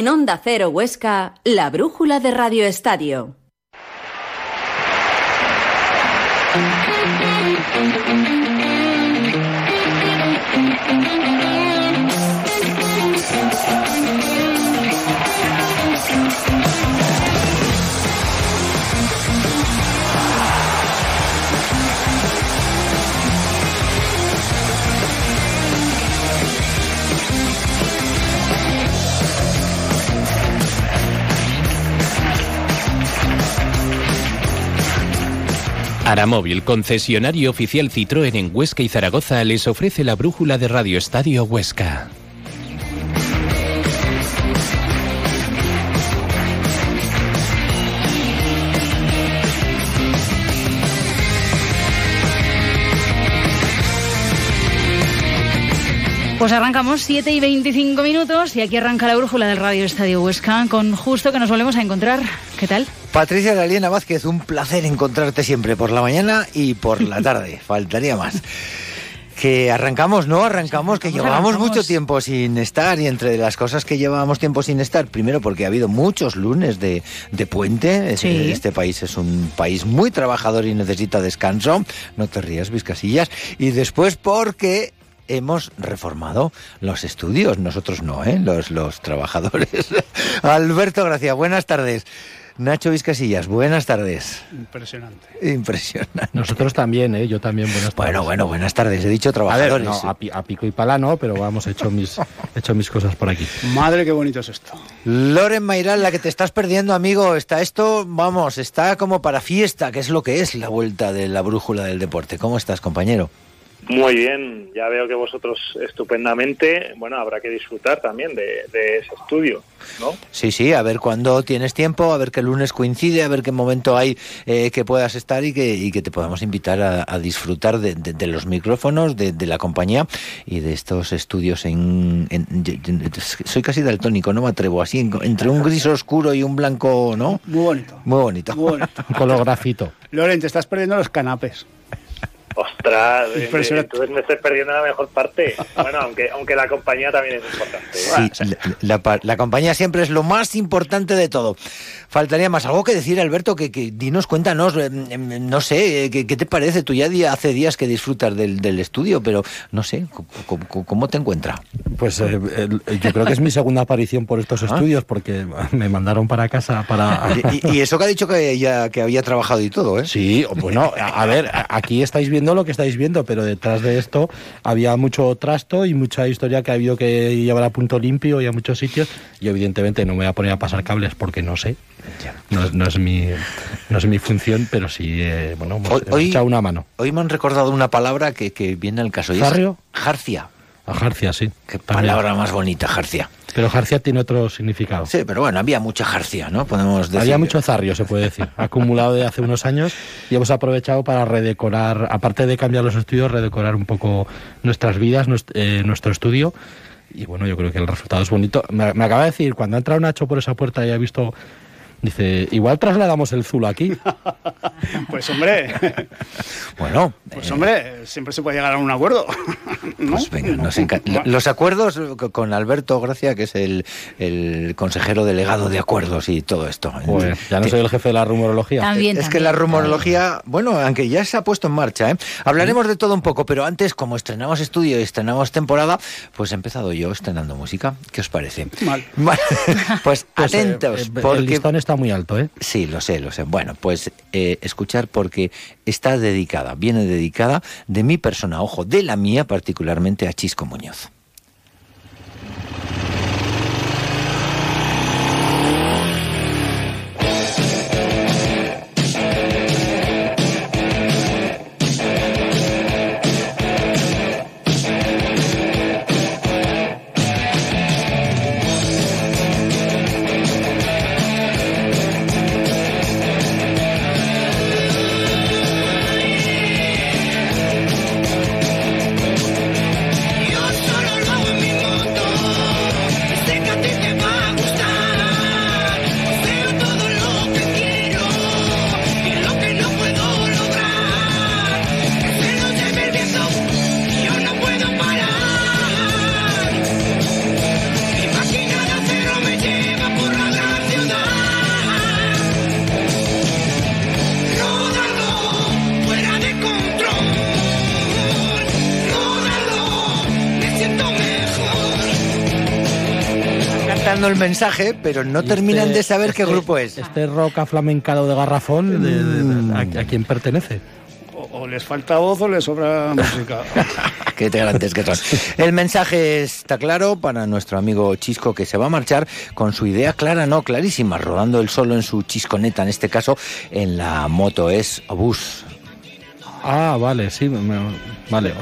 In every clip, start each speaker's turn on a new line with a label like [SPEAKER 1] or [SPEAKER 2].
[SPEAKER 1] En Onda Cero Huesca, la brújula de Radio Estadio.
[SPEAKER 2] Aramóvil, concesionario oficial Citroën en Huesca y Zaragoza, les ofrece la brújula de Radio Estadio Huesca.
[SPEAKER 3] Pues arrancamos 7 y 25 minutos y aquí arranca la brújula del Radio Estadio Huesca con justo que nos volvemos a encontrar. ¿Qué tal?
[SPEAKER 4] Patricia Galiena Vázquez, un placer encontrarte siempre por la mañana y por la tarde. Faltaría más. Que arrancamos, ¿no? Arrancamos, que llevábamos mucho tiempo sin estar y entre las cosas que llevábamos tiempo sin estar, primero porque ha habido muchos lunes de, de puente,
[SPEAKER 3] Sí.
[SPEAKER 4] este país es un país muy trabajador y necesita descanso, no te rías, Vizcasillas, y después porque hemos reformado los estudios, nosotros no, ¿eh? los, los trabajadores. Alberto Gracia, buenas tardes. Nacho Vizcasillas, buenas tardes.
[SPEAKER 5] Impresionante.
[SPEAKER 4] Impresionante.
[SPEAKER 5] Nosotros también, ¿eh? Yo también, buenas tardes.
[SPEAKER 4] Bueno, bueno, buenas tardes. He dicho
[SPEAKER 5] A ver,
[SPEAKER 4] trabajadores.
[SPEAKER 5] no, a, pi- a pico y pala no, pero vamos, he hecho mis, he hecho mis cosas por aquí.
[SPEAKER 6] Madre, qué bonito es esto.
[SPEAKER 4] Loren Mayral, la que te estás perdiendo, amigo. Está esto, vamos, está como para fiesta, que es lo que es la vuelta de la brújula del deporte. ¿Cómo estás, compañero?
[SPEAKER 7] Muy bien, ya veo que vosotros estupendamente, bueno, habrá que disfrutar también de, de ese estudio, ¿no?
[SPEAKER 4] Sí, sí, a ver cuándo tienes tiempo, a ver qué lunes coincide, a ver qué momento hay eh, que puedas estar y que, y que te podamos invitar a, a disfrutar de, de- de los micrófonos, de, de la compañía y de estos estudios en, Soy casi daltónico, no me atrevo, así, en- entre un gris oscuro y un blanco, ¿no?
[SPEAKER 6] Muy bonito.
[SPEAKER 4] Muy bonito.
[SPEAKER 6] Muy bonito.
[SPEAKER 5] Un color grafito.
[SPEAKER 6] Loren, te estás perdiendo los canapés.
[SPEAKER 7] Ostras, eh,
[SPEAKER 6] Impresionante.
[SPEAKER 7] entonces me estoy perdiendo la mejor parte. Bueno, aunque aunque la compañía también es importante.
[SPEAKER 4] Sí, la, la pa- la compañía siempre es lo más importante de todo. Faltaría más algo que decir, Alberto, que, que dinos, cuéntanos, eh, em, no sé, eh, ¿qué, qué te parece? Tú ya di- hace días que disfrutas del, del estudio, pero no sé, ¿cómo, te encuentra?
[SPEAKER 5] Pues eh, yo creo que es mi segunda aparición por estos estudios porque me mandaron para casa para...
[SPEAKER 4] Y, eso que ha dicho que, ya, que había trabajado y todo, ¿eh?
[SPEAKER 5] Sí, bueno, a a ver, aquí estáis viendo lo que estáis viendo, pero detrás de esto había mucho trasto y mucha historia que ha habido que llevar a punto limpio y a muchos sitios. Y evidentemente no me voy a poner a pasar cables porque no sé. No es, no es mi, no es mi función, pero sí, eh, bueno, hemos,
[SPEAKER 4] Hoy-
[SPEAKER 5] hemos echado una mano.
[SPEAKER 4] Hoy me han recordado una palabra que, que viene al caso.
[SPEAKER 5] ¿Zarrio?
[SPEAKER 4] Jarcia.
[SPEAKER 5] A Jarcia, sí.
[SPEAKER 4] Qué
[SPEAKER 5] también.
[SPEAKER 4] palabra más bonita, Jarcia.
[SPEAKER 5] Pero Jarcia tiene otro significado.
[SPEAKER 4] Sí, pero bueno, había mucha Jarcia, ¿no? Podemos decir.
[SPEAKER 5] Había mucho zarrio, se puede decir, acumulado de hace unos años y hemos aprovechado para redecorar, aparte de cambiar los estudios, redecorar un poco nuestras vidas, eh, nuestro estudio. Y bueno, yo creo que el resultado es bonito. Me, me acaba de decir, cuando ha entrado Nacho por esa puerta y ha visto, dice, igual trasladamos el Zul aquí.
[SPEAKER 6] Pues hombre,
[SPEAKER 4] Bueno,
[SPEAKER 6] pues
[SPEAKER 4] eh,
[SPEAKER 6] hombre, siempre se puede llegar a un acuerdo. ¿no?
[SPEAKER 4] Pues venga, nos enca-
[SPEAKER 6] Bueno,
[SPEAKER 4] Los acuerdos co- con Alberto Gracia, que es el, el consejero delegado de acuerdos y todo esto.
[SPEAKER 5] Joder, ya no soy el jefe de la rumorología.
[SPEAKER 3] También,
[SPEAKER 4] es que la rumorología, bueno, aunque ya se ha puesto en marcha, ¿eh? hablaremos de todo un poco, pero antes, como estrenamos estudio y estrenamos temporada, pues he empezado yo estrenando música. ¿Qué os parece?
[SPEAKER 6] Mal.
[SPEAKER 4] Pues
[SPEAKER 5] Pues, eh,
[SPEAKER 4] atentos,
[SPEAKER 5] eh, El
[SPEAKER 4] porque
[SPEAKER 5] está muy alto, ¿eh?
[SPEAKER 4] Sí, lo sé, lo sé. Bueno, pues eh, escuchar porque está dedicada, viene dedicada de mi persona, ojo, de la mía particularmente a Chisco Muñoz. Mensaje, pero no terminan
[SPEAKER 5] este-
[SPEAKER 4] de saber qué
[SPEAKER 5] este-
[SPEAKER 4] grupo es.
[SPEAKER 5] Este roca flamencado de garrafón, de- de- de- a, a quién pertenece?
[SPEAKER 6] O, o les falta voz o les sobra música.
[SPEAKER 4] Qué grandes que son. El mensaje está claro para nuestro amigo Chisco que se va a marchar con su idea clara, no clarísima, rodando el solo en su chisconeta, en este caso en la moto es Obús.
[SPEAKER 5] Ah, vale, sí, me- vale.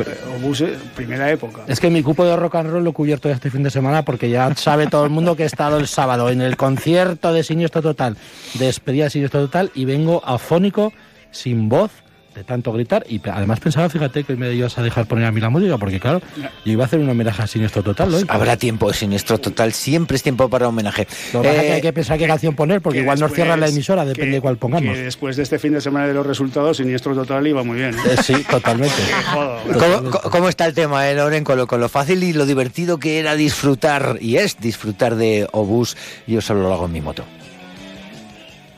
[SPEAKER 6] Primera época.
[SPEAKER 5] Es que mi cupo de rock and roll lo he cubierto este fin de semana porque ya sabe todo el mundo que he estado el sábado en el concierto de Siniestro Total, despedida de Siniestro Total y vengo afónico, sin voz, de tanto gritar y además pensaba, fíjate, que me ibas a dejar poner a mí la música porque claro, yo iba a hacer un homenaje a Siniestro Total, ¿no?
[SPEAKER 4] Habrá tiempo de siniestro total, siempre es tiempo para homenaje.
[SPEAKER 5] Lo es que
[SPEAKER 4] Eh,
[SPEAKER 5] hay que pensar qué canción poner porque
[SPEAKER 6] Que
[SPEAKER 5] igual nos
[SPEAKER 6] después-
[SPEAKER 5] cierran la emisora, depende
[SPEAKER 6] que-
[SPEAKER 5] de cuál pongamos.
[SPEAKER 6] Que después de este fin de semana de los resultados, Siniestro Total iba muy bien. ¿eh?
[SPEAKER 5] Eh, sí, totalmente.
[SPEAKER 6] Joder.
[SPEAKER 4] ¿Cómo, cómo- cómo está el tema, eh, Loren? Con lo, con lo fácil y lo divertido que era disfrutar, y es disfrutar de Obús, yo solo lo hago en mi moto.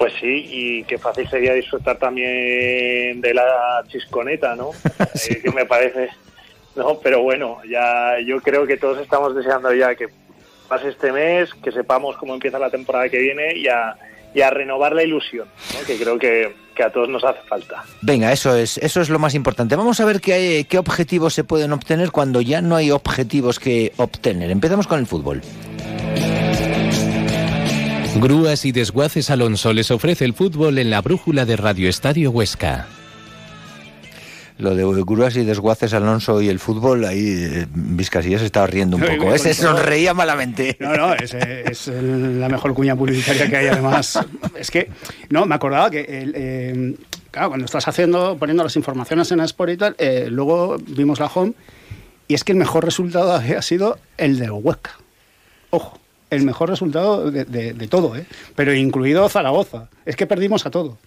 [SPEAKER 7] Pues sí, y qué fácil sería disfrutar también de la chisconeta, ¿no? Eh, que me parece. No, pero bueno, ya yo creo que todos estamos deseando ya que pase este mes, que sepamos cómo empieza la temporada que viene y a, y a renovar la ilusión, ¿no? que creo que, que a todos nos hace falta.
[SPEAKER 4] Venga, eso es, eso es lo más importante. Vamos a ver qué, qué objetivos se pueden obtener cuando ya no hay objetivos que obtener. Empezamos con el fútbol.
[SPEAKER 2] Grúas y Desguaces Alonso les ofrece el fútbol en la brújula de Radio Estadio Huesca.
[SPEAKER 4] Lo de grúas y desguaces Alonso y el fútbol, ahí eh, Vizcasilla se estaba riendo un poco. Ese
[SPEAKER 6] todo.
[SPEAKER 4] sonreía malamente.
[SPEAKER 6] No, no, es, eh, es el- la mejor cuña publicitaria que hay además. Es que, no, me acordaba que, el, eh, claro, cuando estás haciendo, poniendo las informaciones en Sport y tal, eh, luego vimos la home y es que el mejor resultado ha sido el de Huesca. Ojo, el mejor resultado de, de- de todo, ¿eh? Pero incluido Zaragoza. Es que perdimos a todo.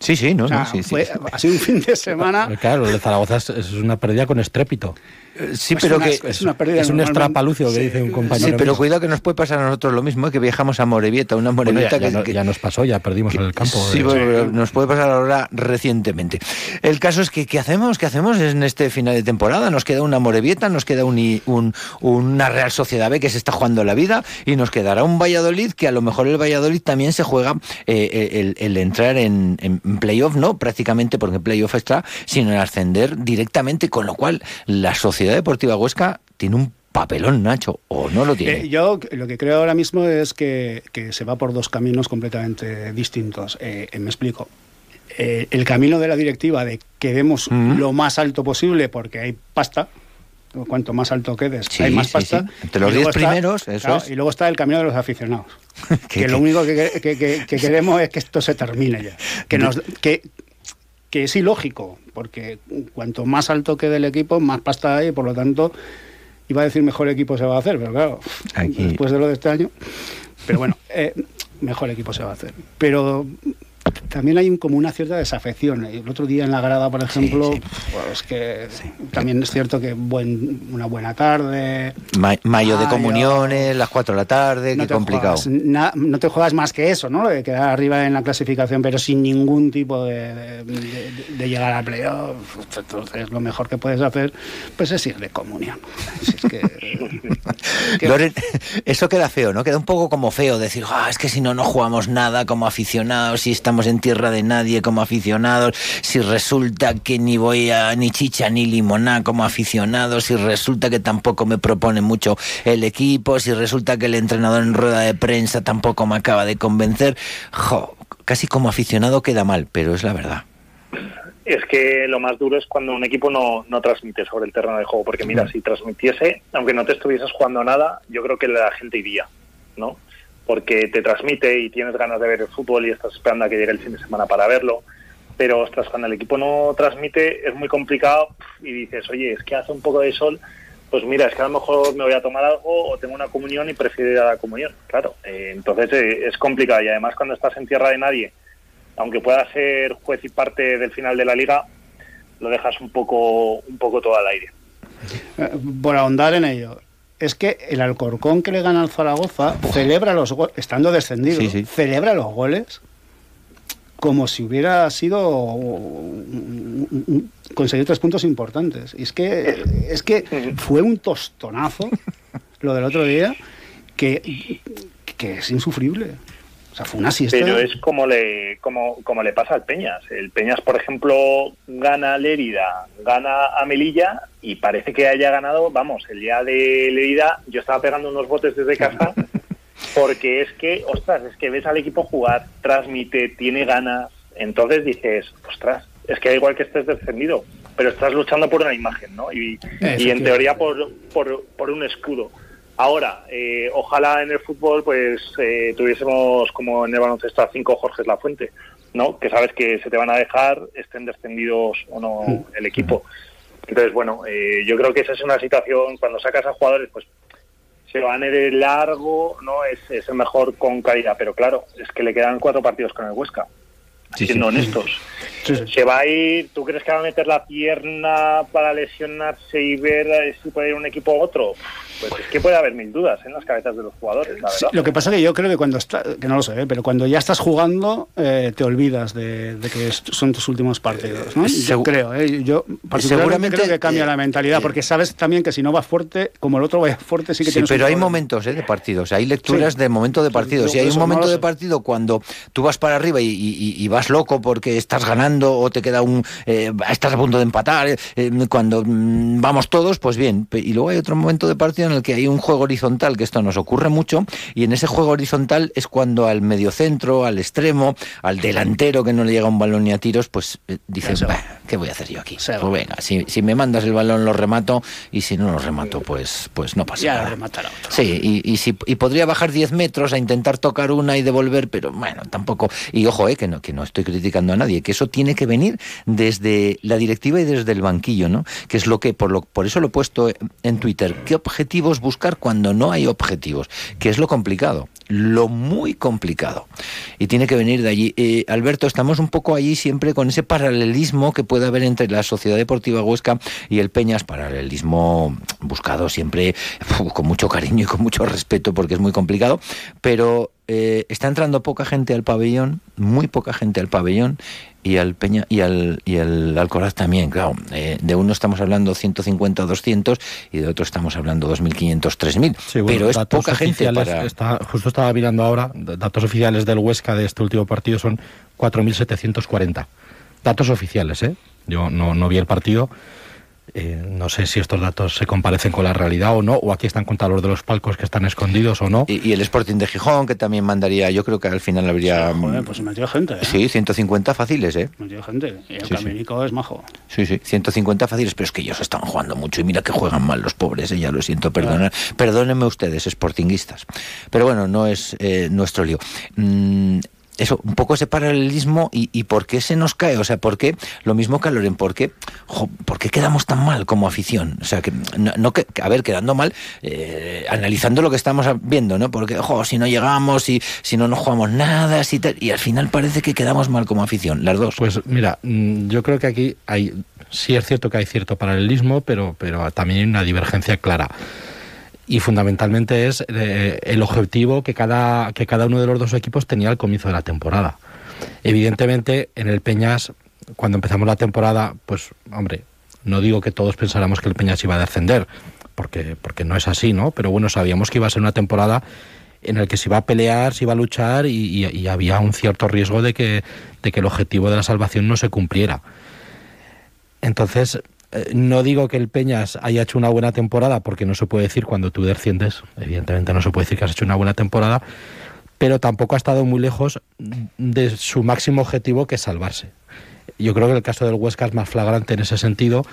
[SPEAKER 4] Sí, sí, no,
[SPEAKER 6] O sea,
[SPEAKER 4] no, sí, sí.
[SPEAKER 6] ha sido un fin de semana.
[SPEAKER 5] Pero Claro, el de Zaragoza es, es una pérdida con estrépito.
[SPEAKER 4] Eh, Sí,
[SPEAKER 6] Es
[SPEAKER 4] pero
[SPEAKER 6] una-
[SPEAKER 4] que
[SPEAKER 6] es una pérdida
[SPEAKER 5] Es un estrapalucio que
[SPEAKER 6] Sí,
[SPEAKER 5] dice un
[SPEAKER 4] Sí,
[SPEAKER 5] compañero.
[SPEAKER 4] pero
[SPEAKER 5] mío.
[SPEAKER 4] cuidado que nos puede pasar a nosotros lo mismo, que viajamos a Morevieta, una
[SPEAKER 5] Bueno,
[SPEAKER 4] Morevieta
[SPEAKER 5] ya, ya
[SPEAKER 4] que,
[SPEAKER 5] no-
[SPEAKER 4] que-
[SPEAKER 5] ya nos pasó, ya perdimos en el campo.
[SPEAKER 4] Sí,
[SPEAKER 5] eh.
[SPEAKER 4] pero nos puede pasar ahora recientemente. El caso es que, ¿qué hacemos? ¿Qué hacemos en este final de temporada? Nos queda una Morevieta, nos queda un, una Real Sociedad B que se está jugando la vida y nos quedará un Valladolid que a lo mejor el Valladolid también se juega eh, el, el entrar en, en playoff, no prácticamente porque en playoff está, sino en ascender directamente, con lo cual la Sociedad Deportiva Huesca tiene un papelón, Nacho, o no lo tiene.
[SPEAKER 6] Eh, yo lo que creo ahora mismo es que, que se va por dos caminos completamente distintos. Eh, me explico. Eh, el camino de la directiva de quedemos
[SPEAKER 4] Mm.
[SPEAKER 6] lo más alto posible porque hay pasta. Cuanto más alto quedes,
[SPEAKER 4] Sí,
[SPEAKER 6] hay más
[SPEAKER 4] sí,
[SPEAKER 6] pasta.
[SPEAKER 4] sí. Entre los
[SPEAKER 6] Y luego
[SPEAKER 4] diez primeros, eso es.
[SPEAKER 6] Y luego está el camino de los aficionados.
[SPEAKER 4] Que-
[SPEAKER 6] que, lo
[SPEAKER 4] que-
[SPEAKER 6] único que, que- que- que queremos es que esto se termine ya. Que, nos, que, que es ilógico, porque cuanto más alto quede el equipo, más pasta hay, por lo tanto, iba a decir mejor equipo se va a hacer, pero claro,
[SPEAKER 4] Aquí-
[SPEAKER 6] después de lo de este año. Pero bueno, eh, mejor equipo se va a hacer. Pero también hay como una cierta desafección. El otro día en la grada, por ejemplo, pues que también es cierto que buen, una buena tarde.
[SPEAKER 4] Ma- mayo de comuniones, las 4 de la tarde, qué
[SPEAKER 6] te
[SPEAKER 4] complicado.
[SPEAKER 6] juegas no te juegas más que eso, ¿no? De quedar arriba en la clasificación, pero sin ningún tipo de, de- de- de llegar al playoff. Entonces, lo mejor que puedes hacer, pues es ir de comunión. Si es que- que-
[SPEAKER 4] Loren, eso queda feo, ¿no? Queda un poco como feo decir, "Ah, es que si no, no jugamos nada como aficionados, si estamos en tierra de nadie como aficionados, si resulta que ni voy a ni chicha ni limoná como aficionado, si resulta que tampoco me propone mucho el equipo, si resulta que el entrenador en rueda de prensa tampoco me acaba de convencer. Jo, casi como aficionado queda mal, pero es la verdad.
[SPEAKER 7] Es que lo más duro es cuando un equipo no, no transmite sobre el terreno de juego, porque mira, si transmitiese, aunque no te estuvieses jugando nada, yo creo que la gente iría, ¿no? Porque te transmite y tienes ganas de ver el fútbol y estás esperando a que llegue el fin de semana para verlo, pero ostras, cuando el equipo no transmite es muy complicado y dices, oye, es que hace un poco de sol, pues mira, es que a lo mejor me voy a tomar algo o tengo una comunión y prefiero ir a la comunión, claro. Eh, entonces eh, es complicado y además cuando estás en tierra de nadie, aunque pueda ser juez y parte del final de la liga, lo dejas un poco, un poco todo al aire.
[SPEAKER 6] eh, por ahondar en ello. Es que el Alcorcón que le gana al Zaragoza celebra los goles, estando descendido,
[SPEAKER 4] Sí, sí.
[SPEAKER 6] celebra los goles como si hubiera sido conseguir tres puntos importantes. Y es que es que fue un tostonazo lo del otro día que, que es insufrible. O sea, fue una siesta.
[SPEAKER 7] Pero es como le, como, como le pasa al Peñas. El Peñas, por ejemplo, gana a Lérida, gana a Melilla y parece que haya ganado, vamos, el día de Lérida yo estaba pegando unos botes desde casa porque es que, ostras, es que ves al equipo jugar, transmite, tiene ganas, entonces dices, ostras, es que da igual que estés descendido, pero estás luchando por una imagen, ¿no? Y, y en teoría por, por, por un escudo. Ahora, eh, ojalá en el fútbol pues eh, tuviésemos como en el baloncesto a cinco Jorges La Fuente, ¿no? Que sabes que se te van a dejar, estén descendidos o no el equipo. Entonces, bueno, eh, yo creo que esa es una situación, cuando sacas a jugadores, pues se van a ir de largo, ¿no? Es, es el mejor con calidad, pero claro, es que le quedan cuatro partidos con el Huesca,
[SPEAKER 4] Sí,
[SPEAKER 7] siendo
[SPEAKER 4] sí.
[SPEAKER 7] honestos.
[SPEAKER 6] Sí.
[SPEAKER 7] Se va a ir, ¿tú crees que va a meter la pierna para lesionarse y ver eh, si puede ir un equipo u otro? Pues es que puede haber mil dudas en las cabezas de los jugadores, la verdad.
[SPEAKER 6] lo que pasa es que yo creo que cuando está, que no lo sé, ¿eh? pero cuando ya estás jugando eh, te olvidas de, de que son tus últimos partidos, ¿no? Yo
[SPEAKER 4] segu-
[SPEAKER 6] creo, ¿eh? yo particularmente
[SPEAKER 4] Seguramente,
[SPEAKER 6] creo que cambia
[SPEAKER 4] eh,
[SPEAKER 6] la mentalidad,
[SPEAKER 4] eh,
[SPEAKER 6] porque sabes también que si no va fuerte, como el otro vaya fuerte, sí que
[SPEAKER 4] Sí,
[SPEAKER 6] tienes un
[SPEAKER 4] pero hay
[SPEAKER 6] problema.
[SPEAKER 4] momentos ¿eh? de partidos, hay lecturas
[SPEAKER 6] Sí.
[SPEAKER 4] de momento de partidos.
[SPEAKER 6] yo
[SPEAKER 4] Si hay un
[SPEAKER 6] no
[SPEAKER 4] momento
[SPEAKER 6] lo
[SPEAKER 4] de partido cuando tú vas para arriba y, y- y vas loco porque estás ganando o te queda un. eh, estás a punto de empatar, eh, eh, cuando mm, vamos todos, pues bien. Y luego hay otro momento de partido en el que hay un juego horizontal, que esto nos ocurre mucho, y en ese juego horizontal es cuando al mediocentro, al extremo, al delantero que no le llega un balón ni a tiros, pues eh, dices,
[SPEAKER 6] se va.
[SPEAKER 4] "Bah, ¿qué voy a hacer yo aquí?
[SPEAKER 6] Se va.
[SPEAKER 4] Pues venga, si, si me mandas el balón lo remato y si no lo remato, pues, pues no pasa
[SPEAKER 6] Ya
[SPEAKER 4] nada.
[SPEAKER 6] rematará otro.
[SPEAKER 4] Sí, y, y, si, y podría bajar 10 metros a intentar tocar una y devolver, pero bueno, tampoco. Y ojo, eh, que, no, que no estoy criticando a nadie, que eso tiene que venir desde la directiva y desde el banquillo, ¿no? Que es lo que, por, lo, por eso lo he puesto en Twitter. ¿Qué objetivos buscar cuando no hay objetivos? Que es lo complicado, lo muy complicado. Y tiene que venir de allí. Eh, Alberto, estamos un poco allí siempre con ese paralelismo que puede haber entre la Sociedad Deportiva Huesca y el Peñas, paralelismo buscado siempre con mucho cariño y con mucho respeto porque es muy complicado, pero eh, está entrando poca gente al pabellón, muy poca gente al pabellón y al Peña y al y el Alcoraz también, claro. Eh, de uno estamos hablando 150 o 200 y de otro estamos hablando 2500, 3000,
[SPEAKER 5] Sí, bueno,
[SPEAKER 4] pero es
[SPEAKER 5] datos
[SPEAKER 4] poca gente para
[SPEAKER 5] está- justo estaba mirando ahora, datos oficiales del Huesca de este último partido son 4.740. Datos oficiales, ¿eh? Yo no, no vi el partido. Eh, no sé si estos datos se comparecen con la realidad o no, o aquí están contados los de los palcos que están escondidos o no.
[SPEAKER 4] y, y el Sporting de Gijón que también mandaría, yo creo que al final habría
[SPEAKER 6] Joder, pues metió gente, ¿eh?
[SPEAKER 4] sí, 150 fáciles, ¿eh?
[SPEAKER 6] Metió gente. Y el
[SPEAKER 4] Sí, sí.
[SPEAKER 6] Caminico es majo.
[SPEAKER 4] Sí, sí, 150 fáciles, pero es que ellos están jugando mucho y mira que juegan mal los pobres, eh, ya lo siento, perdona, perdónenme ustedes, sportinguistas. Pero bueno, no es eh, nuestro lío. Mm, eso, un poco ese paralelismo y, y por qué se nos cae, o sea, por qué, lo mismo que Loren, ¿por qué, jo, por qué quedamos tan mal como afición? O sea, que, no, no que, a ver, quedando mal, eh, analizando lo que estamos viendo, ¿no? Porque, ojo, si no llegamos, si, si no nos jugamos nada, y al final parece que quedamos mal como afición, las dos.
[SPEAKER 5] Pues mira, mm, yo creo que aquí hay, sí es cierto que hay cierto paralelismo, pero, pero también hay una divergencia clara. Y fundamentalmente es eh, el objetivo que cada, que cada uno de los dos equipos tenía al comienzo de la temporada. Evidentemente, en el Peñas, cuando empezamos la temporada, pues, hombre, no digo que todos pensáramos que el Peñas iba a descender, porque, porque no es así, ¿no? Pero bueno, sabíamos que iba a ser una temporada en el que se iba a pelear, se iba a luchar y, y- y había un cierto riesgo de que, de que el objetivo de la salvación no se cumpliera. Entonces, no digo que el Peñas haya hecho una buena temporada, porque no se puede decir cuando tú desciendes, evidentemente no se puede decir que has hecho una buena temporada, pero tampoco ha estado muy lejos de su máximo objetivo, que es salvarse. Yo creo que el caso del Huesca es más flagrante en ese sentido,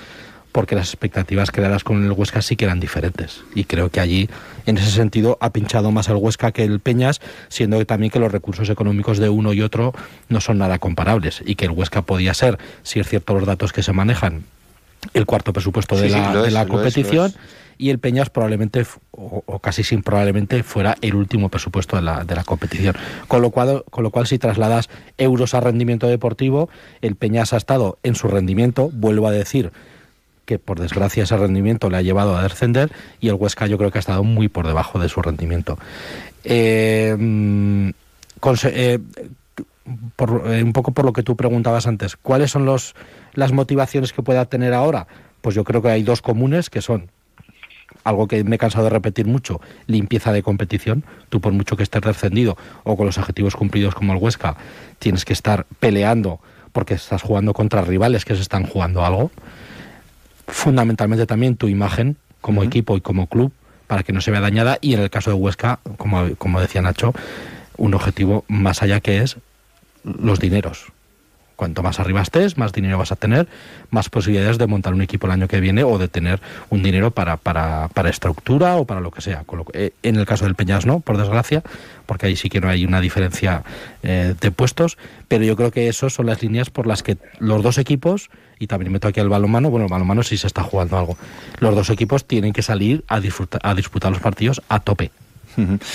[SPEAKER 5] porque las expectativas creadas con el Huesca sí que eran diferentes. Y creo que allí, en ese sentido, ha pinchado más el Huesca que el Peñas, siendo que también que los recursos económicos de uno y otro no son nada comparables. Y que el Huesca podía ser, si es cierto los datos que se manejan, el cuarto presupuesto de
[SPEAKER 4] Sí,
[SPEAKER 5] la, de
[SPEAKER 4] es,
[SPEAKER 5] competición.
[SPEAKER 4] es.
[SPEAKER 5] Y el Peñas probablemente, o, o casi sin probablemente, fuera el último presupuesto de la, de la competición. Con lo, cual, con lo cual, si trasladas euros a rendimiento deportivo, el Peñas ha estado en su rendimiento, vuelvo a decir, que por desgracia ese rendimiento le ha llevado a descender y el Huesca yo creo que ha estado muy por debajo de su rendimiento. Eh, mm, eh, por, eh, un poco por lo que tú preguntabas antes, ¿cuáles son los, las motivaciones que pueda tener ahora? Pues yo creo que hay dos comunes que son algo que me he cansado de repetir mucho, limpieza de competición. Tú por mucho que estés descendido o con los objetivos cumplidos como el Huesca, tienes que estar peleando porque estás jugando contra rivales que se están jugando algo. Fundamentalmente también tu imagen como equipo y como club para que no se vea dañada y en el caso de Huesca, como, como decía Nacho, un objetivo más allá que es los dineros. Cuanto más arriba estés, más dinero vas a tener, más posibilidades de montar un equipo el año que viene o de tener un dinero para, para, para estructura o para lo que sea. Eh, en el caso del Peñas no, por desgracia, porque ahí sí que no hay una diferencia eh, de puestos, pero yo creo que esas son las líneas por las que los dos equipos, y también meto aquí el balonmano, bueno, el balonmano sí se está jugando algo, los dos equipos tienen que salir a, disfrutar, a disputar los partidos a tope.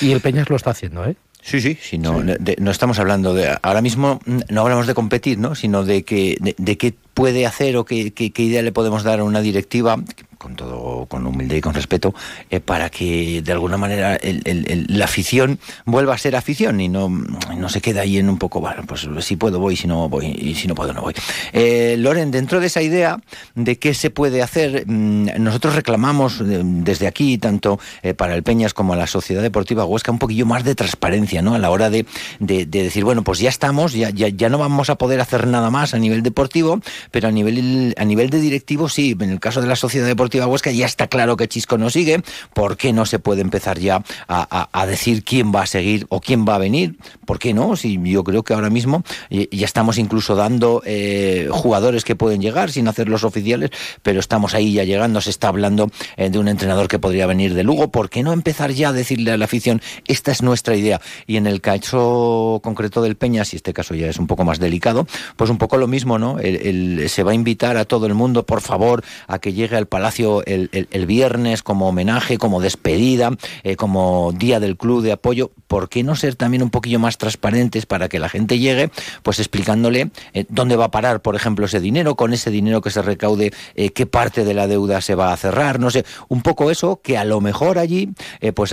[SPEAKER 5] Y el Peñas lo está haciendo, ¿eh?
[SPEAKER 4] Sí, sí, si no, no estamos hablando de. Ahora mismo no hablamos de competir, ¿no? Sino de que de, de qué puede hacer o qué, qué, idea le podemos dar a una directiva, con todo, con humildad y con respeto, eh, para que de alguna manera la afición vuelva a ser afición y no, no se quede ahí en un poco, bueno, pues si puedo voy, si no voy, y si no puedo no voy. Eh, Loren, dentro de esa idea de qué se puede hacer, mm, nosotros reclamamos eh, desde aquí, tanto eh, para el Peñas como a la Sociedad Deportiva Huesca, un poquillo más de transparencia, ¿no? A la hora de, de, de decir, bueno, pues ya estamos, ya, ya, ya no vamos a poder hacer nada más a nivel deportivo, pero a nivel, a nivel de directivo sí, en el caso de la Sociedad Deportiva Huesca ya está claro que Chisco no sigue, ¿por qué no se puede empezar ya a, decir quién va a seguir o quién va a venir? ¿Por qué no? Si yo creo que ahora mismo ya estamos incluso dando eh, jugadores que pueden llegar sin hacerlos oficiales, pero estamos ahí ya llegando, se está hablando eh, de un entrenador que podría venir de Lugo, ¿por qué no empezar ya a decirle a la afición, esta es nuestra idea? Y en el caso concreto del Peña, si este caso ya es un poco más delicado, pues un poco lo mismo, ¿no? Se va a invitar a todo el mundo, por favor, a que llegue al Palacio el, viernes como homenaje, como despedida, eh, como día del club de apoyo. ¿Por qué no ser también un poquillo más transparentes para que la gente llegue, pues explicándole eh, dónde va a parar, por ejemplo, ese dinero, con ese dinero que se recaude, eh, qué parte de la deuda se va a cerrar, no sé, un poco eso que a lo mejor allí, pues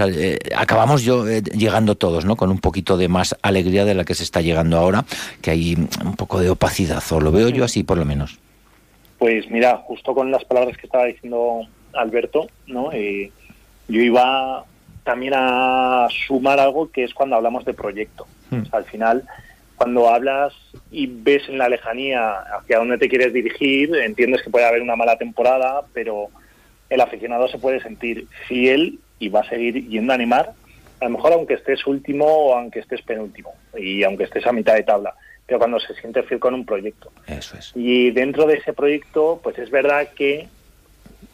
[SPEAKER 4] acabamos yo llegando todos, ¿no? Con un poquito de más alegría de la que se está llegando ahora, que hay un poco de opacidad, o lo veo yo así por lo menos.
[SPEAKER 7] Pues mira, justo con las palabras que estaba diciendo Alberto, ¿no? Eh, yo iba también a sumar algo que es cuando hablamos de proyecto.
[SPEAKER 4] Hmm.
[SPEAKER 7] O sea, al final, cuando hablas y ves en la lejanía hacia dónde te quieres dirigir, entiendes que puede haber una mala temporada, pero el aficionado se puede sentir fiel y va a seguir yendo a animar, a lo mejor aunque estés último o aunque estés penúltimo y aunque estés a mitad de tabla, pero cuando se siente fiel con un proyecto.
[SPEAKER 4] Eso es.
[SPEAKER 7] Y dentro de ese proyecto, pues es verdad que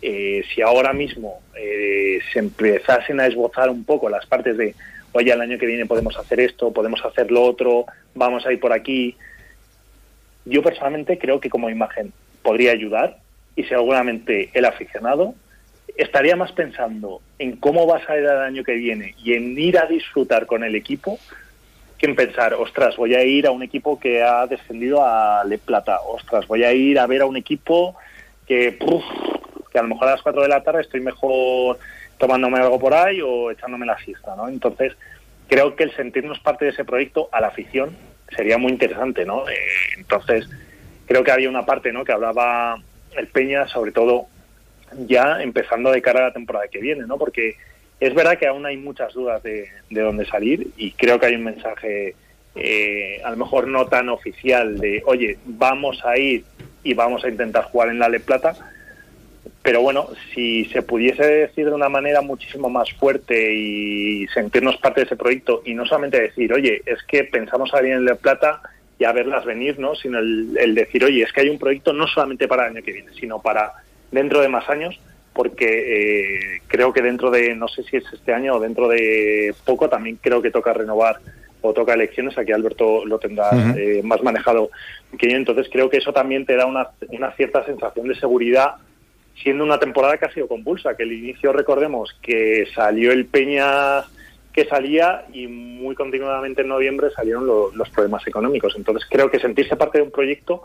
[SPEAKER 7] eh, si ahora mismo eh, se empezasen a esbozar un poco las partes de, oye, el año que viene podemos hacer esto, podemos hacer lo otro, vamos a ir por aquí, yo personalmente creo que como imagen podría ayudar y seguramente el aficionado estaría más pensando en cómo vas a ir el año que viene y en ir a disfrutar con el equipo en pensar, ostras, voy a ir a un equipo que ha descendido a Le Plata, ostras, voy a ir a ver a un equipo que, puf, que a lo mejor a las 4 de la tarde estoy mejor tomándome algo por ahí o echándome la siesta, ¿no? Entonces, creo que el sentirnos parte de ese proyecto a la afición sería muy interesante, ¿no? Eh, entonces, creo que había una parte, ¿no? Que hablaba el Peña, sobre todo ya empezando de cara a la temporada que viene, ¿no? Porque es verdad que aún hay muchas dudas de, de dónde salir y creo que hay un mensaje eh, a lo mejor no tan oficial de, oye, vamos a ir y vamos a intentar jugar en la Le Plata, pero bueno, si se pudiese decir de una manera muchísimo más fuerte y sentirnos parte de ese proyecto y no solamente decir, oye, es que pensamos salir en La Plata y a verlas venir, ¿no? Sino el decir, oye, es que hay un proyecto no solamente para el año que viene, sino para dentro de más años, porque eh, creo que dentro de, no sé si es este año o dentro de poco, también creo que toca renovar o toca elecciones, aquí Alberto lo tendrá eh, más manejado que yo, entonces creo que eso también te da una, una cierta sensación de seguridad, siendo una temporada que ha sido convulsa, que el inicio, recordemos, que salió el Peña que salía y muy continuadamente en noviembre salieron lo- los problemas económicos. Entonces creo que sentirse parte de un proyecto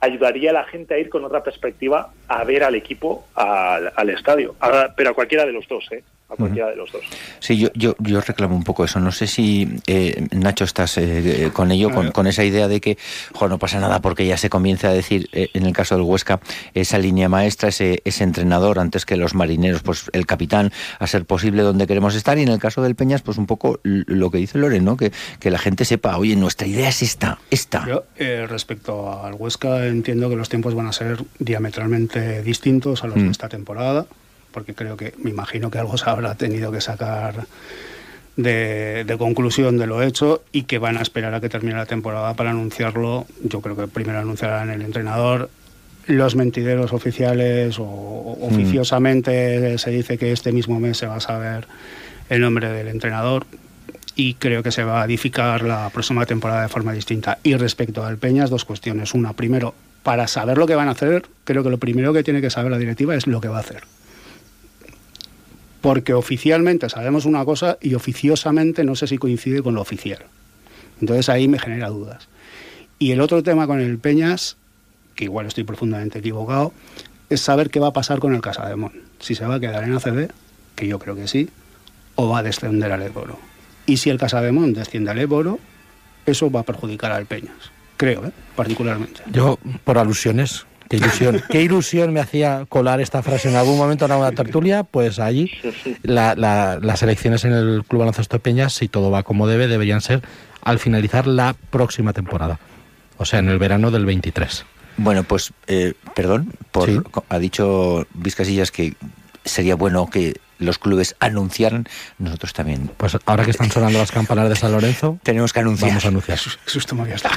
[SPEAKER 7] ayudaría a la gente a ir con otra perspectiva a ver al equipo al, al estadio, pero a cualquiera de los dos, ¿eh? A cualquiera de los dos.
[SPEAKER 4] Sí, yo, yo, yo reclamo un poco eso. No sé si, eh, Nacho, estás eh, con ello, con, con, esa idea de que jo, no pasa nada porque ya se comienza a decir, eh, en el caso del Huesca, esa línea maestra, ese, ese entrenador, antes que los marineros, pues el capitán, a ser posible donde queremos estar. Y en el caso del Peñas, pues un poco lo que dice Loren, ¿no? Que, que la gente sepa, oye, nuestra idea es esta, esta.
[SPEAKER 6] Yo, eh, respecto al Huesca, entiendo que los tiempos van a ser diametralmente distintos a los mm. de esta temporada porque creo que, me imagino que algo se habrá tenido que sacar de, de, conclusión de lo hecho y que van a esperar a que termine la temporada para anunciarlo. Yo creo que primero anunciarán el entrenador. Los mentideros oficiales o, o mm. oficiosamente se dice que este mismo mes se va a saber el nombre del entrenador y creo que se va a edificar la próxima temporada de forma distinta. Y respecto al Peñas, dos cuestiones. Una, primero, para saber lo que van a hacer, creo que lo primero que tiene que saber la directiva es lo que va a hacer porque oficialmente sabemos una cosa y oficiosamente no sé si coincide con lo oficial. Entonces ahí me genera dudas. Y el otro tema con el Peñas, que igual estoy profundamente equivocado, es saber qué va a pasar con el Casademón. Si se va a quedar en ACB, que yo creo que sí, o va a descender al Éboro. Y si el Casademón desciende al Éboro, eso va a perjudicar al Peñas. Creo, ¿eh? particularmente.
[SPEAKER 5] Yo, por alusiones, Qué ilusión, qué ilusión me hacía colar esta frase en algún momento en una tertulia, pues allí la, la, las elecciones en el Club Baloncesto Peñas, si todo va como debe, deberían ser al finalizar la próxima temporada, o sea, en el verano del 23.
[SPEAKER 4] Bueno, pues, eh, perdón, por, ¿Sí? ha dicho Vizcasillas que sería bueno que los clubes anunciaran, nosotros también.
[SPEAKER 5] Pues ahora que están sonando las campanas de San Lorenzo,
[SPEAKER 4] tenemos que anunciar.
[SPEAKER 5] Vamos a anunciar.
[SPEAKER 6] Susto me había estado.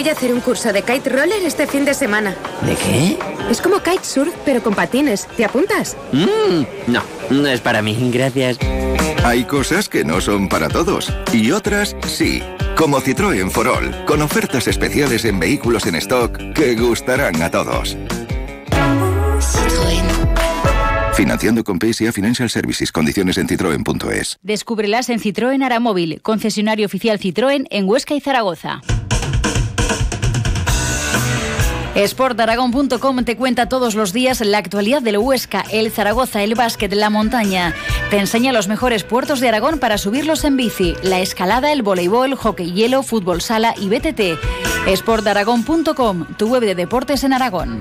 [SPEAKER 8] Voy a hacer un curso de kite roller este fin de semana.
[SPEAKER 9] ¿De qué?
[SPEAKER 8] Es como kitesurf, pero con patines. ¿Te apuntas?
[SPEAKER 9] Mm, no, no es para mí, gracias.
[SPEAKER 10] Hay cosas que no son para todos y otras sí. Como Citroën Forol, con ofertas especiales en vehículos en stock que gustarán a todos. Citroën. Financiando con PSA Financial Services. Condiciones en citroen.es.
[SPEAKER 3] Descúbrelas en Citroën Aramóvil, concesionario oficial Citroën en Huesca y Zaragoza. Sportaragón.com te cuenta todos los días la actualidad del Huesca, el Zaragoza, el básquet, la montaña. Te enseña los mejores puertos de Aragón para subirlos en bici, la escalada, el voleibol, hockey hielo, fútbol sala y BTT. Sportaragón.com, tu web de deportes en Aragón.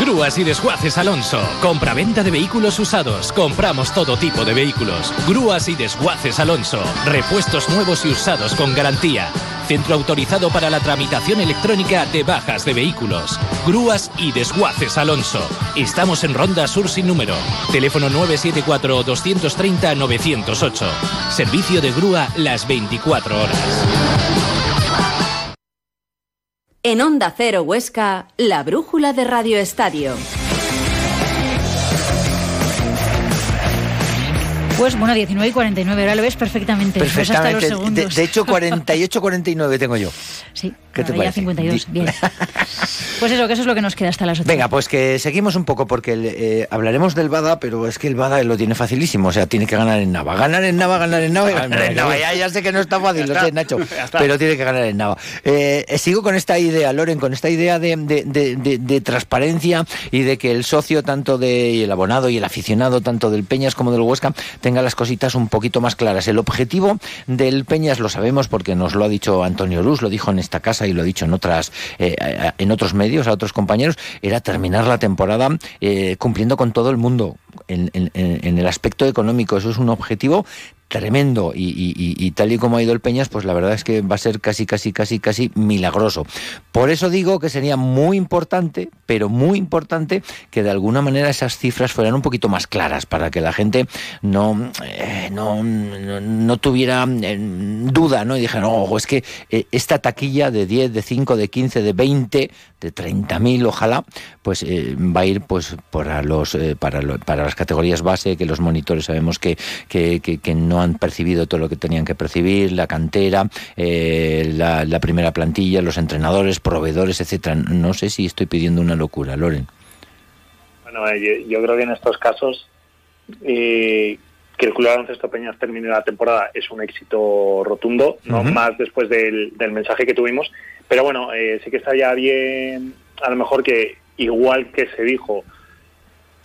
[SPEAKER 2] Grúas y Desguaces Alonso. Compra-venta de vehículos usados. Compramos todo tipo de vehículos. Grúas y Desguaces Alonso. Repuestos nuevos y usados con garantía. Centro autorizado para la tramitación electrónica de bajas de vehículos. Grúas y Desguaces Alonso. Estamos en Ronda Sur sin número. Teléfono 974-230-908. Servicio de grúa las 24 horas.
[SPEAKER 1] En Onda Cero Huesca, la brújula de Radio Estadio.
[SPEAKER 3] Pues bueno, 19 y 49, ahora lo ves perfectamente.
[SPEAKER 4] Perfectamente.
[SPEAKER 3] Hasta los
[SPEAKER 4] de, de, hecho, 48, 49 tengo yo.
[SPEAKER 3] Sí,
[SPEAKER 4] ¿Qué te
[SPEAKER 3] ya
[SPEAKER 4] parece?
[SPEAKER 3] 52, bien. Pues eso, que eso es lo que nos queda hasta las 8.
[SPEAKER 4] Venga, pues que seguimos un poco porque eh, hablaremos del Bada, pero es que el Bada lo tiene facilísimo, o sea, tiene que ganar en Nava. Ganar en Nava, ganar en Nava y ganar en Nava. Ya, ya sé que no está fácil, lo sé, Nacho, pero tiene que ganar en Nava. Eh, sigo con esta idea, Loren, con esta idea de, de, de, de, transparencia y de que el socio, tanto de el abonado y el aficionado, tanto del Peñas como del Huesca, tenga las cositas un poquito más claras. El objetivo del Peñas lo sabemos porque nos lo ha dicho Antonio Luz, lo dijo en esta casa y lo ha dicho en otras eh, en otros medios a otros compañeros era terminar la temporada eh, cumpliendo con todo el mundo en, el aspecto económico eso es un objetivo tremendo y, y, tal y como ha ido el Peñas, pues la verdad es que va a ser casi, casi, casi, casi milagroso. Por eso digo que sería muy importante, pero muy importante, que de alguna manera esas cifras fueran un poquito más claras para que la gente no, eh, no, no, tuviera eh, duda, ¿no? Y dijeran, ojo, es que eh, esta taquilla de 10, de 5, de 15, de 20, de 30.000, ojalá, pues va a ir pues para los para, para las categorías base, que los monitores sabemos que, que, que no han percibido todo lo que tenían que percibir, la cantera, eh, la, primera plantilla, los entrenadores, proveedores, etcétera. No sé si estoy pidiendo una locura, Loren.
[SPEAKER 7] Bueno, eh, yo, creo que en estos casos eh, que el Club Baloncesto Peñas termine la temporada es un éxito rotundo, no más después del, mensaje que tuvimos. Pero bueno, sí que estaría bien, a lo mejor que igual que se dijo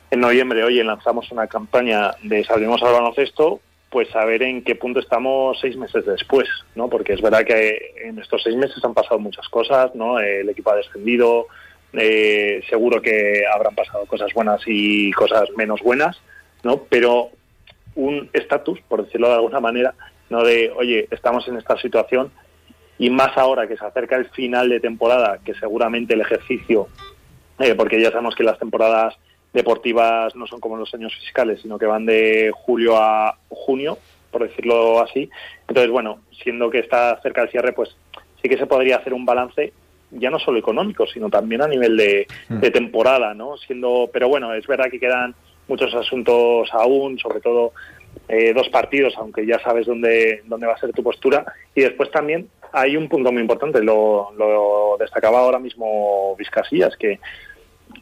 [SPEAKER 7] en noviembre, oye, lanzamos una campaña de Salimos al baloncesto, pues saber en qué punto estamos seis meses después, ¿no? Porque es verdad que en estos seis meses han pasado muchas cosas, ¿no? El equipo ha descendido, eh, seguro que habrán pasado cosas buenas y cosas menos buenas, ¿no? Pero un estatus, por decirlo de alguna manera, no de, oye, estamos en esta situación y más ahora que se acerca el final de temporada, que seguramente el ejercicio, eh, porque ya sabemos que las temporadas deportivas no son como los años fiscales, sino que van de julio a junio, por decirlo así. Entonces, bueno, siendo que está cerca del cierre, pues sí que se podría hacer un balance ya no solo económico, sino también a nivel de, mm. temporada, ¿no? Siendo, pero bueno, es verdad que quedan muchos asuntos aún, sobre todo eh, dos partidos, aunque ya sabes dónde, dónde va a ser tu postura. Y después también hay un punto muy importante, lo, lo destacaba ahora mismo Vizcasillas, que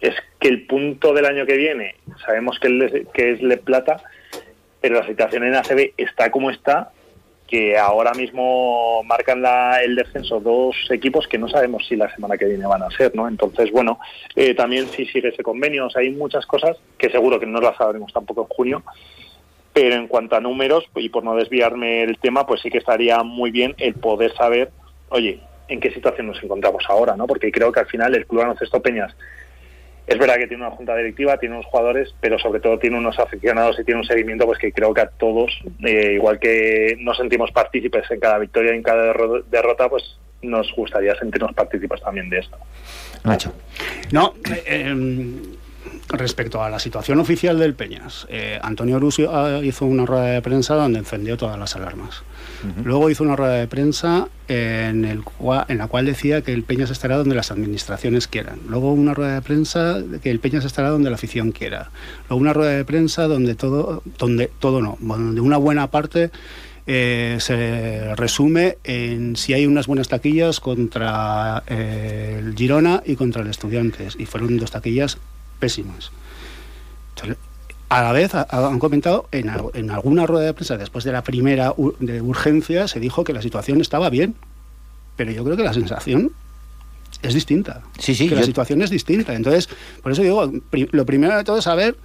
[SPEAKER 7] es que el punto del año que viene, sabemos que, es Le Plata, pero la situación en ACB está como está, que ahora mismo marcan la, el descenso dos equipos que no sabemos si la semana que viene van a ser, ¿no? Entonces, bueno, eh, también si sigue ese convenio, hay muchas cosas que seguro que no las sabremos tampoco en junio, pero en cuanto a números, y por no desviarme el tema, pues sí que estaría muy bien el poder saber, oye, en qué situación nos encontramos ahora, ¿no? Porque creo que al final el Club Baloncesto Peñas es verdad que tiene una junta directiva, tiene unos jugadores, pero sobre todo tiene unos aficionados y tiene un seguimiento pues que creo que a todos, eh, igual que nos sentimos partícipes en cada victoria y en cada derrota, pues nos gustaría sentirnos partícipes también de esto.
[SPEAKER 4] Nacho.
[SPEAKER 6] No, eh, em, respecto a la situación oficial del Peñas, eh, Antonio Rusio ah, hizo una rueda de prensa donde encendió todas las alarmas. Luego hizo una rueda de prensa en, el en la cual decía que el Peñas estará donde las administraciones quieran. Luego una rueda de prensa que el Peñas estará donde la afición quiera. Luego una rueda de prensa donde todo, donde todo no, donde una buena parte eh, se resume en si hay unas buenas taquillas contra eh, el Girona y contra el Estudiantes. Y fueron dos taquillas pésimas a la vez han comentado en, en, alguna rueda de prensa después de la primera de urgencia se dijo que la situación estaba bien. Pero yo creo que la sensación es distinta.
[SPEAKER 4] Sí sí
[SPEAKER 6] que la situación es distinta. Entonces por eso digo lo primero de todo es saber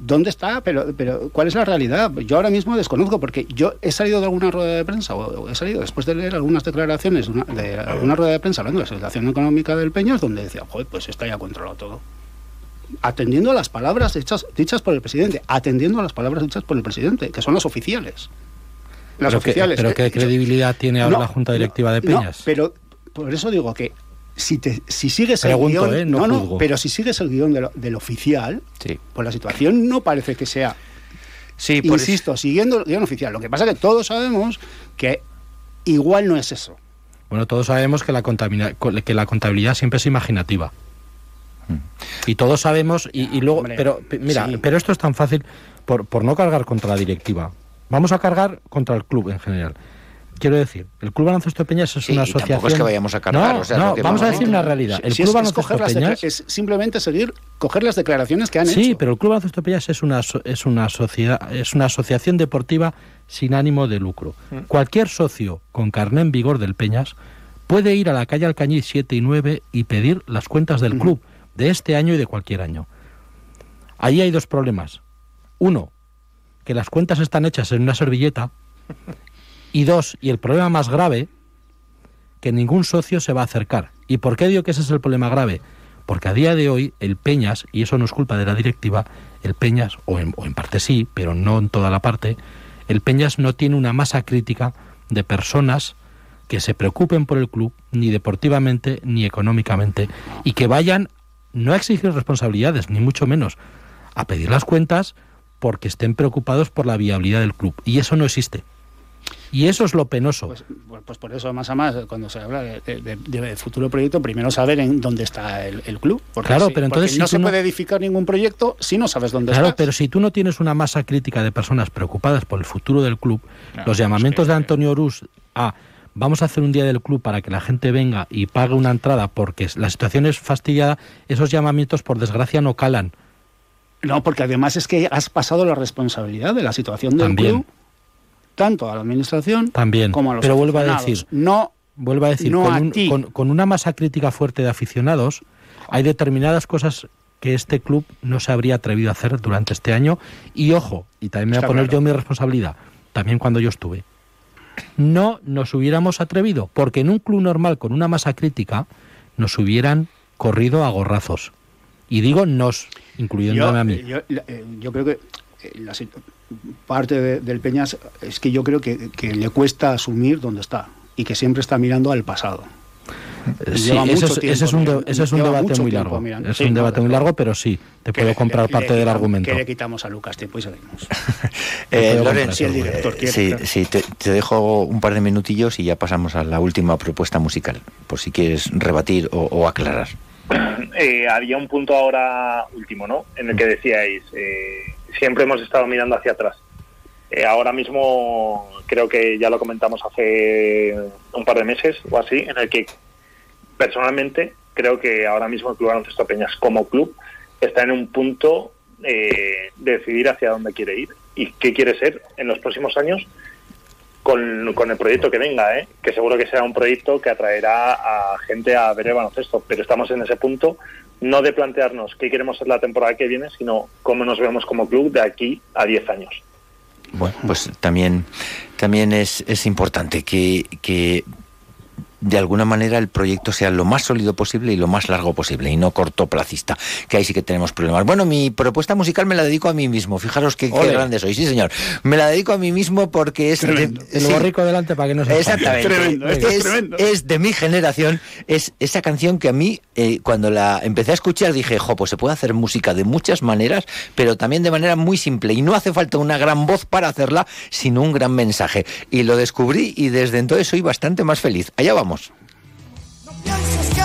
[SPEAKER 6] dónde está pero pero cuál es la realidad. Yo ahora mismo desconozco porque yo he salido de alguna rueda de prensa o he salido después de leer algunas declaraciones de, alguna rueda de prensa hablando de la situación económica del Peñas donde decía joder pues está ya controlado todo atendiendo a las palabras dichas, dichas por el presidente, atendiendo a las palabras dichas por el presidente, que son las oficiales.
[SPEAKER 5] Las oficiales. ¿Pero qué credibilidad tiene ahora la Junta Directiva de Peñas?
[SPEAKER 6] pero por eso digo que si, te, si sigues el guion, ¿eh? no, no, pero si sigues el guion del oficial, pues la situación no parece que sea. Sí, insisto, siguiendo el guion oficial. Lo que pasa es que todos sabemos que igual no es eso.
[SPEAKER 5] Bueno, todos sabemos que la, que la contabilidad siempre es imaginativa. Y todos sabemos, y, luego, pero mira, pero esto es tan fácil por, por no cargar contra la directiva. Vamos a cargar contra el club en general. Quiero decir, el Club Baloncesto Peñas es una asociación. Tampoco
[SPEAKER 4] es que vayamos a cargar.
[SPEAKER 5] No, no vamos a decir una realidad. El Club Baloncesto Peñas
[SPEAKER 6] es simplemente seguir coger las declaraciones que han
[SPEAKER 5] hecho. Sí, pero el Club Baloncesto Peñas es una es una sociedad es una asociación deportiva sin ánimo de lucro. Mm. Cualquier socio con carné en vigor del Peñas puede ir a la calle Alcañiz 7 y 9 y pedir las cuentas del club de este año y de cualquier año. Ahí hay dos problemas. Uno, que las cuentas están hechas en una servilleta. Y dos, y el problema más grave, que ningún socio se va a acercar. ¿Y por qué digo que ese es el problema grave? Porque a día de hoy el Peñas, y eso no es culpa de la directiva, el Peñas, o en, parte sí, pero no en toda la parte, El Peñas no tiene una masa crítica de personas que se preocupen por el club, ni deportivamente ni económicamente, y que vayan no a exigir responsabilidades, ni mucho menos, a pedir las cuentas porque estén preocupados por la viabilidad del club. Y eso no existe. Y eso es lo penoso.
[SPEAKER 6] Pues, pues por eso, más a más, cuando se habla de, de, de futuro proyecto, primero saber en dónde está el, el club. Porque
[SPEAKER 5] claro,
[SPEAKER 6] si,
[SPEAKER 5] pero entonces.
[SPEAKER 6] porque no se puede edificar ningún proyecto si no sabes dónde
[SPEAKER 5] Claro,
[SPEAKER 6] está.
[SPEAKER 5] pero si tú no tienes una masa crítica de personas preocupadas por el futuro del club,
[SPEAKER 6] Claro,
[SPEAKER 5] los
[SPEAKER 6] pues
[SPEAKER 5] llamamientos
[SPEAKER 6] que-
[SPEAKER 5] de Antonio Orús a vamos a hacer un día del club para que la gente venga y pague una entrada porque la situación es fastidiada, esos llamamientos por desgracia no calan.
[SPEAKER 6] No, porque además es que has pasado la responsabilidad de la situación del
[SPEAKER 5] También.
[SPEAKER 6] club, tanto a la administración
[SPEAKER 5] También.
[SPEAKER 6] como a los
[SPEAKER 5] Pero vuelvo a decir,
[SPEAKER 6] No,
[SPEAKER 5] vuelvo a decir,
[SPEAKER 6] No
[SPEAKER 5] con,
[SPEAKER 6] a
[SPEAKER 5] un-
[SPEAKER 6] ti.
[SPEAKER 5] con- con una masa crítica fuerte de aficionados, hay determinadas cosas que este club no se habría atrevido a hacer durante este año. Y ojo, y también me voy a poner
[SPEAKER 6] claro.
[SPEAKER 5] yo mi responsabilidad, también cuando yo estuve. No nos hubiéramos atrevido, porque en un club normal con una masa crítica nos hubieran corrido a gorrazos. Y digo nos, incluyéndome
[SPEAKER 6] yo,
[SPEAKER 5] a mí.
[SPEAKER 6] yo, eh, yo creo que eh, la parte de- del Peñas es que yo creo que, que le cuesta asumir dónde está y que siempre está mirando al pasado.
[SPEAKER 5] Eh, Sí, ese es, ese es un, de- ese es un debate muy largo.
[SPEAKER 6] mirando.
[SPEAKER 5] Es
[SPEAKER 6] Sí,
[SPEAKER 5] un
[SPEAKER 6] no,
[SPEAKER 5] debate muy largo, pero sí, te puedo
[SPEAKER 6] le-
[SPEAKER 5] comprar
[SPEAKER 6] le-
[SPEAKER 5] parte
[SPEAKER 6] le
[SPEAKER 5] del argumento.
[SPEAKER 6] Que le quitamos a Lucas tiempo y seguimos.
[SPEAKER 4] Eh, Loren,
[SPEAKER 6] si el director
[SPEAKER 4] eh,
[SPEAKER 6] quiere.
[SPEAKER 4] sí,
[SPEAKER 6] claro.
[SPEAKER 4] sí, te, te dejo un par de minutillos y ya pasamos a la última propuesta musical, por si quieres rebatir o, o aclarar.
[SPEAKER 7] Eh, había un punto ahora último, ¿no? En el que decíais, eh, siempre hemos estado mirando hacia atrás. Eh, ahora mismo creo que ya lo comentamos hace un par de meses o así, en el que personalmente creo que ahora mismo el Club Baloncesto Peñas como club está en un punto eh, de decidir hacia dónde quiere ir y qué quiere ser en los próximos años con, con el proyecto que venga, ¿eh? que seguro que será un proyecto que atraerá a gente a ver el baloncesto, pero estamos en ese punto no de plantearnos qué queremos ser la temporada que viene, sino cómo nos vemos como club de aquí a 10 años.
[SPEAKER 4] Bueno, pues también, también es, es importante que, que de alguna manera el proyecto sea lo más sólido posible y lo más largo posible y no cortoplacista, que ahí sí que tenemos problemas. Bueno, mi propuesta musical me la dedico a mí mismo, fijaros qué, grande soy, sí señor. Me la dedico a mí mismo porque es...
[SPEAKER 6] Tremendo.
[SPEAKER 5] El
[SPEAKER 4] sí,
[SPEAKER 5] borrico delante para que no se
[SPEAKER 4] Exactamente.
[SPEAKER 6] Tremendo, esto es
[SPEAKER 4] es,
[SPEAKER 6] tremendo.
[SPEAKER 4] es de mi generación. Es esa canción que a mí, eh, cuando la empecé a escuchar, dije, jo, pues se puede hacer música de muchas maneras, pero también de manera muy simple. Y no hace falta una gran voz para hacerla, sino un gran mensaje. Y lo descubrí y desde entonces soy bastante más feliz. Allá vamos.
[SPEAKER 11] Pienses que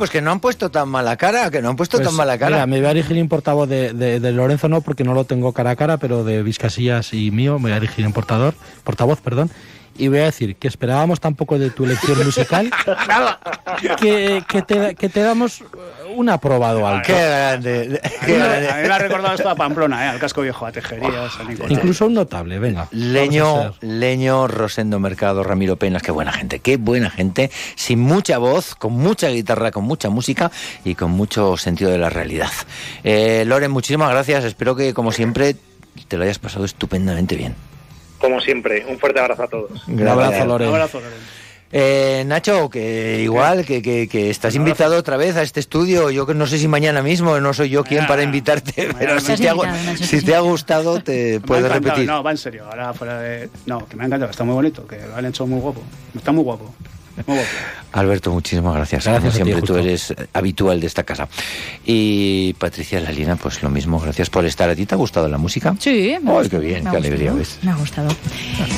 [SPEAKER 4] pues que no han puesto tan mala cara, que no han puesto
[SPEAKER 5] Pues,
[SPEAKER 4] tan mala cara.
[SPEAKER 5] mira, me voy a dirigir en portavoz de, de- de Lorenzo, no, porque no lo tengo cara a cara, pero de Vizcasillas y mío me voy a dirigir en portador, portavoz, perdón. Y voy a decir que esperábamos tan poco de tu elección musical que, que, te, que te damos un aprobado alto.
[SPEAKER 4] Qué grande.
[SPEAKER 6] A
[SPEAKER 4] qué
[SPEAKER 6] mí, me-
[SPEAKER 4] grande.
[SPEAKER 6] a mí me ha recordado esto a Pamplona, ¿eh? al casco viejo, a Tejerías, a.
[SPEAKER 5] Incluso un notable, venga.
[SPEAKER 4] Leño. Leño, Rosendo Mercado, Ramiro Penas, qué buena gente, qué buena gente, sin mucha voz, con mucha guitarra, con mucha música y con mucho sentido de la realidad. Eh, Loren, muchísimas gracias, espero que como siempre te lo hayas pasado estupendamente bien.
[SPEAKER 7] Como siempre, un fuerte abrazo a todos.
[SPEAKER 5] Un abrazo,
[SPEAKER 6] Un
[SPEAKER 5] Loren.
[SPEAKER 6] abrazo, Loren.
[SPEAKER 4] Eh, Nacho, que igual, que, que, que estás invitado otra vez a este estudio. Yo que no sé si mañana mismo, no soy yo quien
[SPEAKER 6] Mañana.
[SPEAKER 4] para invitarte, pero si te, ha, si te ha gustado, te puedes
[SPEAKER 6] encantado,
[SPEAKER 4] repetir.
[SPEAKER 6] No, va en serio, ahora fuera de... No, que me ha encantado, está muy bonito, que lo han hecho muy guapo. Está muy guapo.
[SPEAKER 4] Alberto, muchísimas gracias.
[SPEAKER 5] Gracias
[SPEAKER 4] Como
[SPEAKER 5] ti,
[SPEAKER 4] siempre, tú eres habitual de esta casa. Y Patricia Lalina, pues lo mismo, gracias por estar. ¿A ti te ha gustado la música?
[SPEAKER 3] Sí, me gustado,
[SPEAKER 4] qué bien,
[SPEAKER 3] me ha
[SPEAKER 4] qué alegría,
[SPEAKER 3] gustado,
[SPEAKER 4] ¿ves?
[SPEAKER 3] Me ha gustado.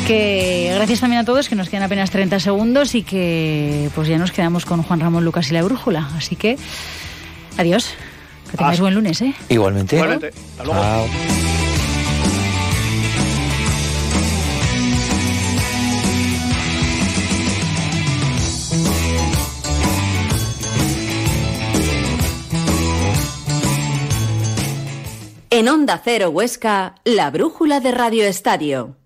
[SPEAKER 3] Que gracias también a todos, que nos quedan apenas 30 segundos y que pues ya nos quedamos con Juan Ramón Lucas y la brújula. Así que, adiós. Que tengáis buen lunes, ¿eh?
[SPEAKER 4] Igualmente.
[SPEAKER 6] Igualmente. Hasta luego.
[SPEAKER 4] Chao.
[SPEAKER 1] En Onda Cero Huesca, la brújula de Radio Estadio.